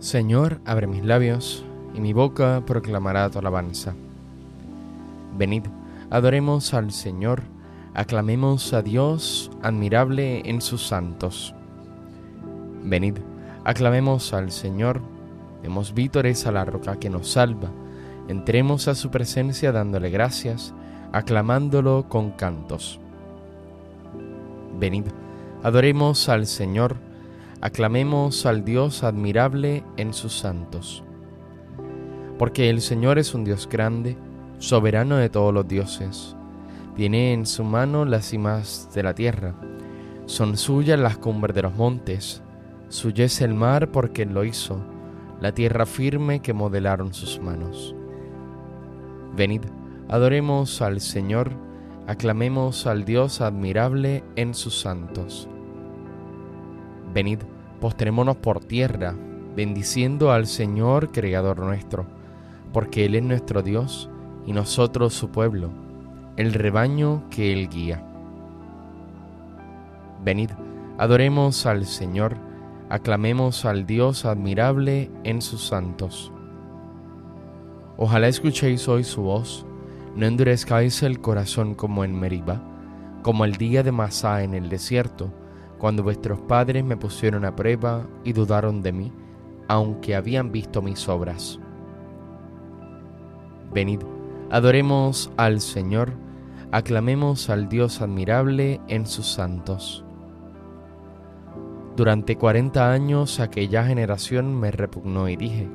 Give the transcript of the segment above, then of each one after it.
Señor, abre mis labios, y mi boca proclamará tu alabanza. Venid, adoremos al Señor, aclamemos a Dios, admirable en sus santos. Venid, aclamemos al Señor, demos vítores a la roca que nos salva, entremos a su presencia dándole gracias, aclamándolo con cantos. Venid, adoremos al Señor, aclamemos al Dios admirable en sus santos. Porque el Señor es un Dios grande, soberano de todos los dioses. Tiene en su mano las cimas de la tierra. Son suyas las cumbres de los montes. Suyo es el mar porque lo hizo, la tierra firme que modelaron sus manos. Venid, adoremos al Señor, aclamemos al Dios admirable en sus santos. Venid, postrémonos por tierra, bendiciendo al Señor Creador nuestro, porque Él es nuestro Dios y nosotros su pueblo, el rebaño que Él guía. Venid, adoremos al Señor, aclamemos al Dios admirable en sus santos. Ojalá escuchéis hoy su voz, no endurezcáis el corazón como en Meriba, como el día de Masá en el desierto, cuando vuestros padres me pusieron a prueba y dudaron de mí, aunque habían visto mis obras. Venid, adoremos al Señor, aclamemos al Dios admirable en sus santos. Durante cuarenta años aquella generación me repugnó y dije,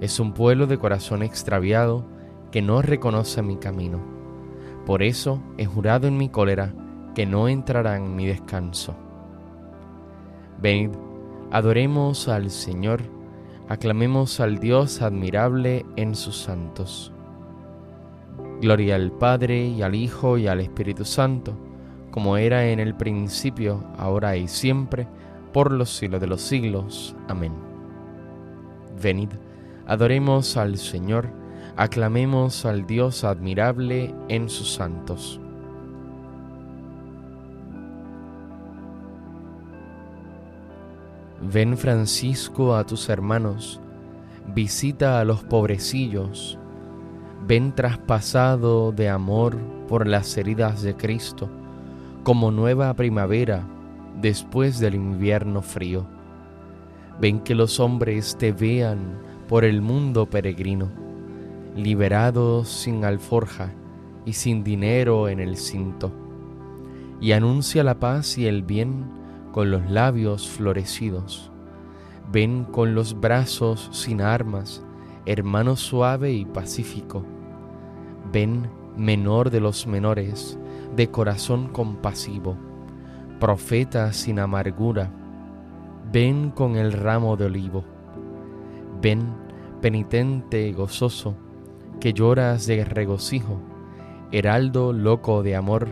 es un pueblo de corazón extraviado que no reconoce mi camino. Por eso he jurado en mi cólera que no entrará en mi descanso. Venid, adoremos al Señor, aclamemos al Dios admirable en sus santos. Gloria al Padre y al Hijo y al Espíritu Santo, como era en el principio, ahora y siempre, por los siglos de los siglos. Amén. Venid, adoremos al Señor, aclamemos al Dios admirable en sus santos. Ven Francisco a tus hermanos, visita a los pobrecillos, ven traspasado de amor por las heridas de Cristo, como nueva primavera después del invierno frío. Ven que los hombres te vean por el mundo peregrino, liberados sin alforja y sin dinero en el cinto, y anuncia la paz y el bien con los labios florecidos. Ven con los brazos sin armas, hermano suave y pacífico. Ven menor de los menores, de corazón compasivo, profeta sin amargura. Ven con el ramo de olivo. Ven penitente y gozoso, que lloras de regocijo, heraldo loco de amor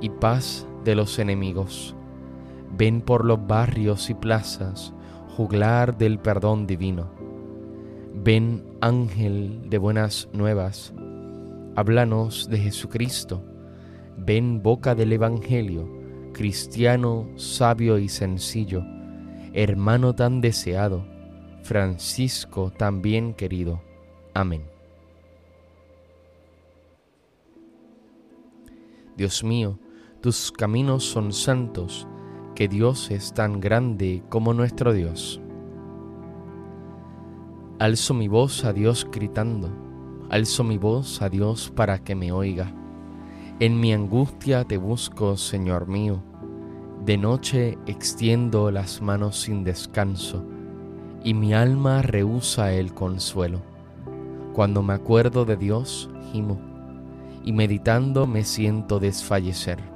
y paz de los enemigos Ven por los barrios y plazas, juglar del perdón divino. Ven ángel de buenas nuevas, háblanos de Jesucristo. Ven boca del Evangelio, cristiano, sabio y sencillo, hermano tan deseado, Francisco tan bien querido. Amén. Dios mío, tus caminos son santos, que Dios es tan grande como nuestro Dios. Alzo mi voz a Dios gritando, alzo mi voz a Dios para que me oiga. En mi angustia te busco, Señor mío. De noche extiendo las manos sin descanso, y mi alma rehúsa el consuelo. Cuando me acuerdo de Dios, gimo, y meditando me siento desfallecer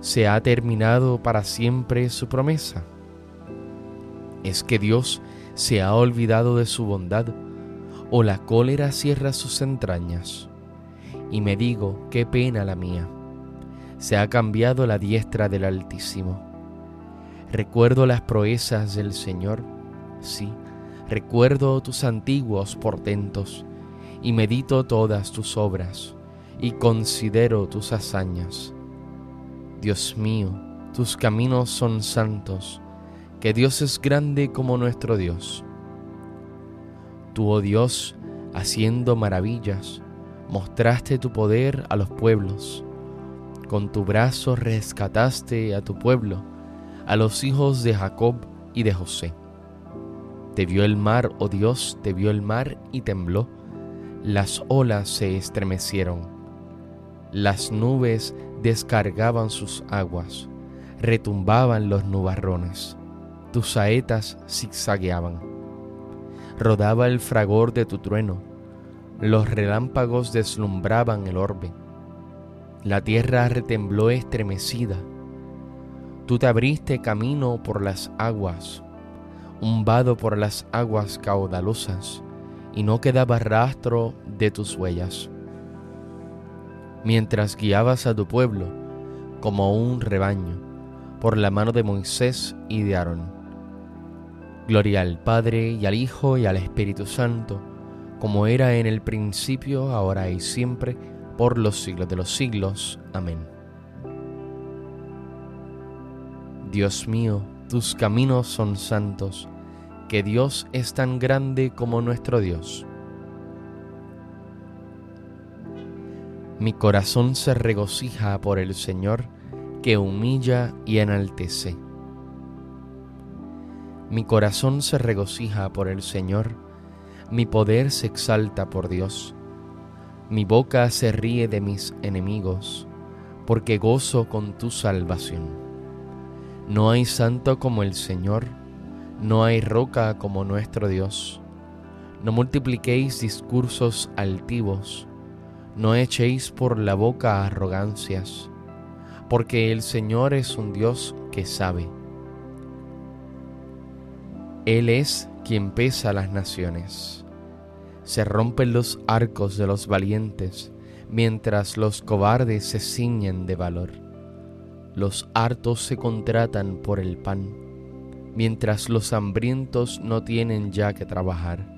Se ha terminado para siempre su promesa? ¿Es que Dios se ha olvidado de su bondad o la cólera cierra sus entrañas. Y me digo, qué pena la mía. Se ha cambiado la diestra del Altísimo. Recuerdo las proezas del Señor, sí, recuerdo tus antiguos portentos, y medito todas tus obras, y considero tus hazañas. Dios mío, tus caminos son santos, que Dios es grande como nuestro Dios. Tú, oh Dios, haciendo maravillas, mostraste tu poder a los pueblos. Con tu brazo rescataste a tu pueblo, a los hijos de Jacob y de José. Te vio el mar, oh Dios, te vio el mar y tembló. Las olas se estremecieron. Las nubes descargaban sus aguas, retumbaban los nubarrones. Tus saetas zigzagueaban rodaba el fragor de tu trueno, los relámpagos deslumbraban el orbe, la tierra retembló estremecida, tú te abriste camino por las aguas, un vado por las aguas caudalosas, y no quedaba rastro de tus huellas. Mientras guiabas a tu pueblo como un rebaño, por la mano de Moisés y de Aarón Gloria al Padre y al Hijo y al Espíritu Santo, como era en el principio, ahora y siempre, por los siglos de los siglos. Amén. Dios mío, tus caminos son santos, que Dios es tan grande como nuestro Dios. Mi corazón se regocija por el Señor, que humilla y enaltece mi corazón se regocija por el Señor, mi poder se exalta por Dios. Mi boca se ríe de mis enemigos, porque gozo con tu salvación. No hay santo como el Señor, no hay roca como nuestro Dios. No multipliquéis discursos altivos, no echéis por la boca arrogancias, porque el Señor es un Dios que sabe él es quien pesa las naciones. Se rompen los arcos de los valientes, mientras los cobardes se ciñen de valor. Los hartos se contratan por el pan, mientras los hambrientos no tienen ya que trabajar.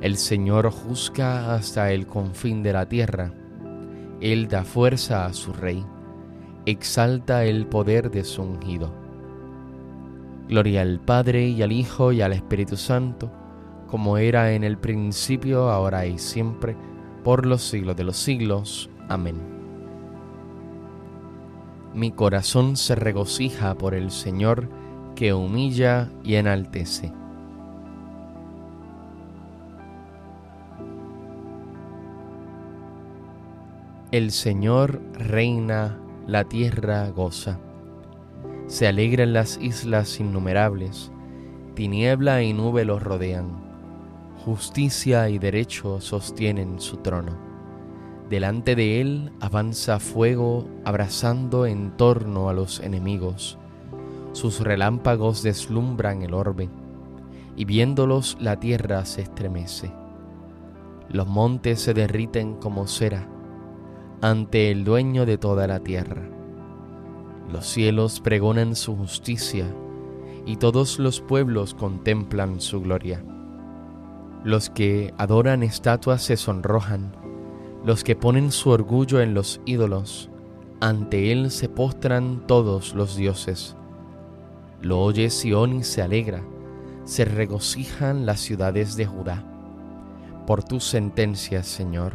el Señor juzga hasta el confín de la tierra, Él da fuerza a su rey, exalta el poder de su ungido Gloria al Padre y al Hijo y al Espíritu Santo, como era en el principio, ahora y siempre, por los siglos de los siglos. Amén. Mi corazón se regocija por el Señor, que humilla y enaltece. El Señor reina, la tierra goza se alegran las islas innumerables, tiniebla y nube los rodean, justicia y derecho sostienen su trono. Delante de él avanza fuego abrazando en torno a los enemigos. Sus relámpagos deslumbran el orbe, y viéndolos la tierra se estremece. Los montes se derriten como cera ante el dueño de toda la tierra los cielos pregonan su justicia y todos los pueblos contemplan su gloria. Los que adoran estatuas se sonrojan, Los que ponen su orgullo en los ídolos, ante él se postran todos los dioses. Lo oye Sión y se alegra, se regocijan las ciudades de Judá. Por tus sentencias, Señor,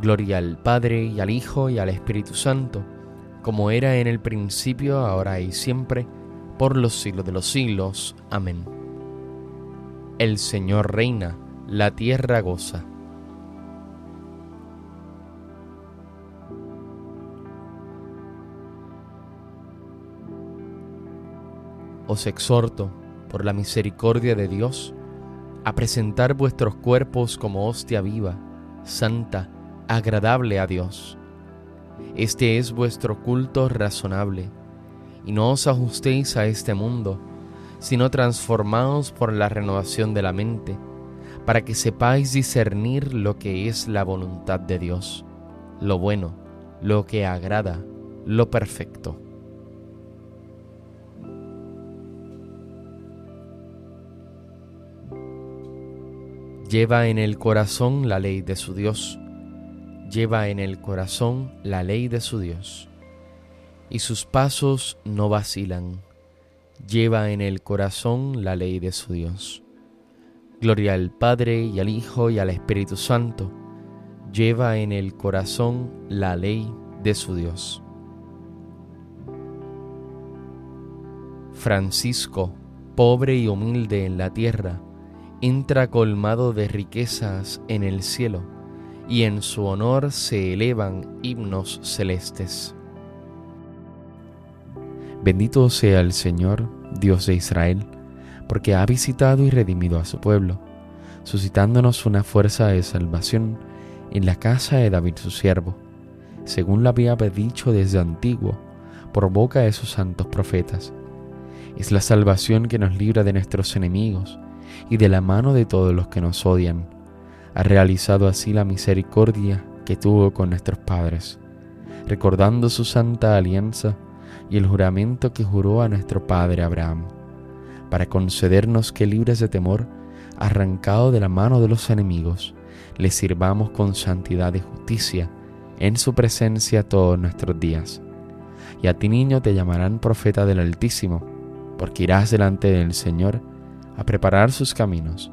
Gloria al Padre y al Hijo y al Espíritu Santo, como era en el principio, ahora y siempre, por los siglos de los siglos. Amén. El Señor reina, la tierra goza. os exhorto, por la misericordia de Dios, a presentar vuestros cuerpos como hostia viva, santa, agradable a Dios. Este es vuestro culto razonable, y no os ajustéis a este mundo, sino transformaos por la renovación de la mente, para que sepáis discernir lo que es la voluntad de Dios, lo bueno, lo que agrada, lo perfecto. Lleva en el corazón la ley de su Dios. Lleva en el corazón la ley de su Dios. Y sus pasos no vacilan. Lleva en el corazón la ley de su Dios. Gloria al Padre y al Hijo y al Espíritu Santo. Lleva en el corazón la ley de su Dios. Francisco, pobre y humilde en la tierra, entra colmado de riquezas en el cielo, y en su honor se elevan himnos celestes. Bendito sea el Señor, Dios de Israel, porque ha visitado y redimido a su pueblo, suscitándonos una fuerza de salvación en la casa de David su siervo, según lo había dicho desde antiguo, por boca de sus santos profetas. Es la salvación que nos libra de nuestros enemigos, y de la mano de todos los que nos odian. Ha realizado así la misericordia que tuvo con nuestros padres, recordando su santa alianza y el juramento que juró a nuestro padre Abraham, para concedernos que libres de temor, arrancado de la mano de los enemigos, le sirvamos con santidad y justicia en su presencia todos nuestros días. Y a ti niño te llamarán profeta del Altísimo, porque irás delante del Señor, a preparar sus caminos,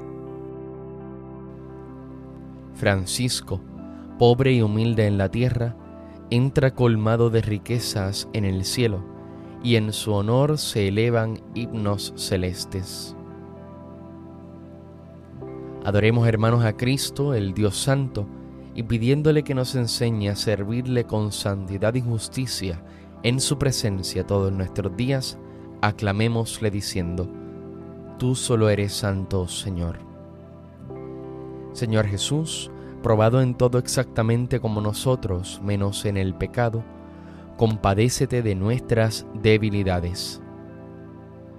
Francisco, pobre y humilde en la tierra, entra colmado de riquezas en el cielo, y en su honor se elevan himnos celestes. Adoremos hermanos a Cristo, el Dios Santo, y pidiéndole que nos enseñe a servirle con santidad y justicia en su presencia todos nuestros días, aclamémosle diciendo, Tú solo eres santo, Señor. Señor Jesús, probado en todo exactamente como nosotros, menos en el pecado, compadécete de nuestras debilidades.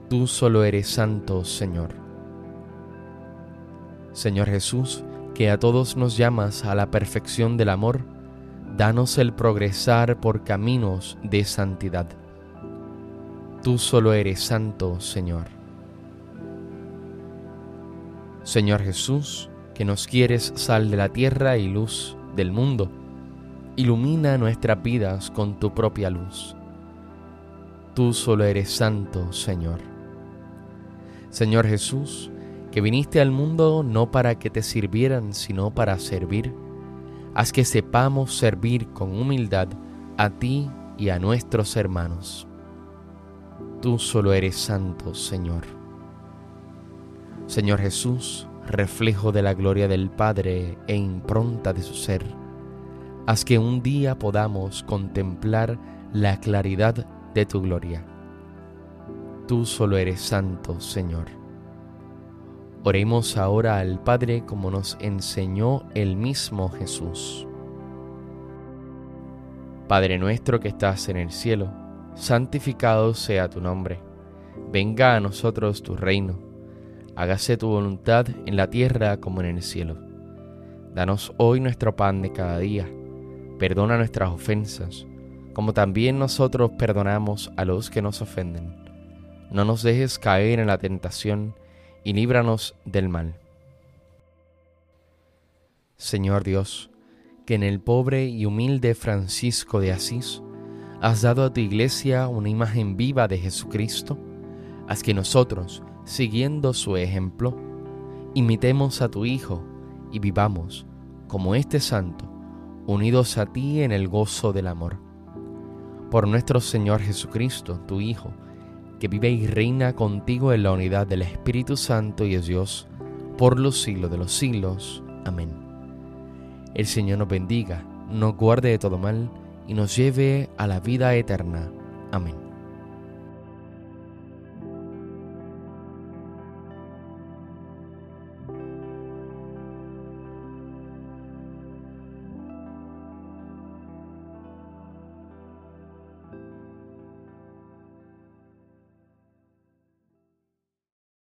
Tú solo eres santo, Señor. Señor Jesús, que a todos nos llamas a la perfección del amor, danos el progresar por caminos de santidad. Tú solo eres santo, Señor. Señor Jesús, que nos quieres sal de la tierra y luz del mundo. Ilumina nuestras vidas con tu propia luz. Tú solo eres santo, Señor. Señor Jesús, que viniste al mundo no para que te sirvieran, sino para servir, haz que sepamos servir con humildad a ti y a nuestros hermanos. Tú solo eres santo, Señor. Señor Jesús, reflejo de la gloria del Padre e impronta de su ser, haz que un día podamos contemplar la claridad de tu gloria. Tú solo eres santo, Señor. Oremos ahora al Padre como nos enseñó el mismo Jesús. Padre nuestro que estás en el cielo, santificado sea tu nombre. Venga a nosotros tu reino. Hágase tu voluntad en la tierra como en el cielo. Danos hoy nuestro pan de cada día. Perdona nuestras ofensas, como también nosotros perdonamos a los que nos ofenden. No nos dejes caer en la tentación y líbranos del mal. Señor Dios, que en el pobre y humilde Francisco de Asís has dado a tu iglesia una imagen viva de Jesucristo, haz que nosotros, siguiendo su ejemplo, imitemos a tu Hijo y vivamos, como este santo, unidos a ti en el gozo del amor. Por nuestro Señor Jesucristo, tu Hijo, que vive y reina contigo en la unidad del Espíritu Santo y es Dios, por los siglos de los siglos. Amén. El Señor nos bendiga, nos guarde de todo mal y nos lleve a la vida eterna. Amén.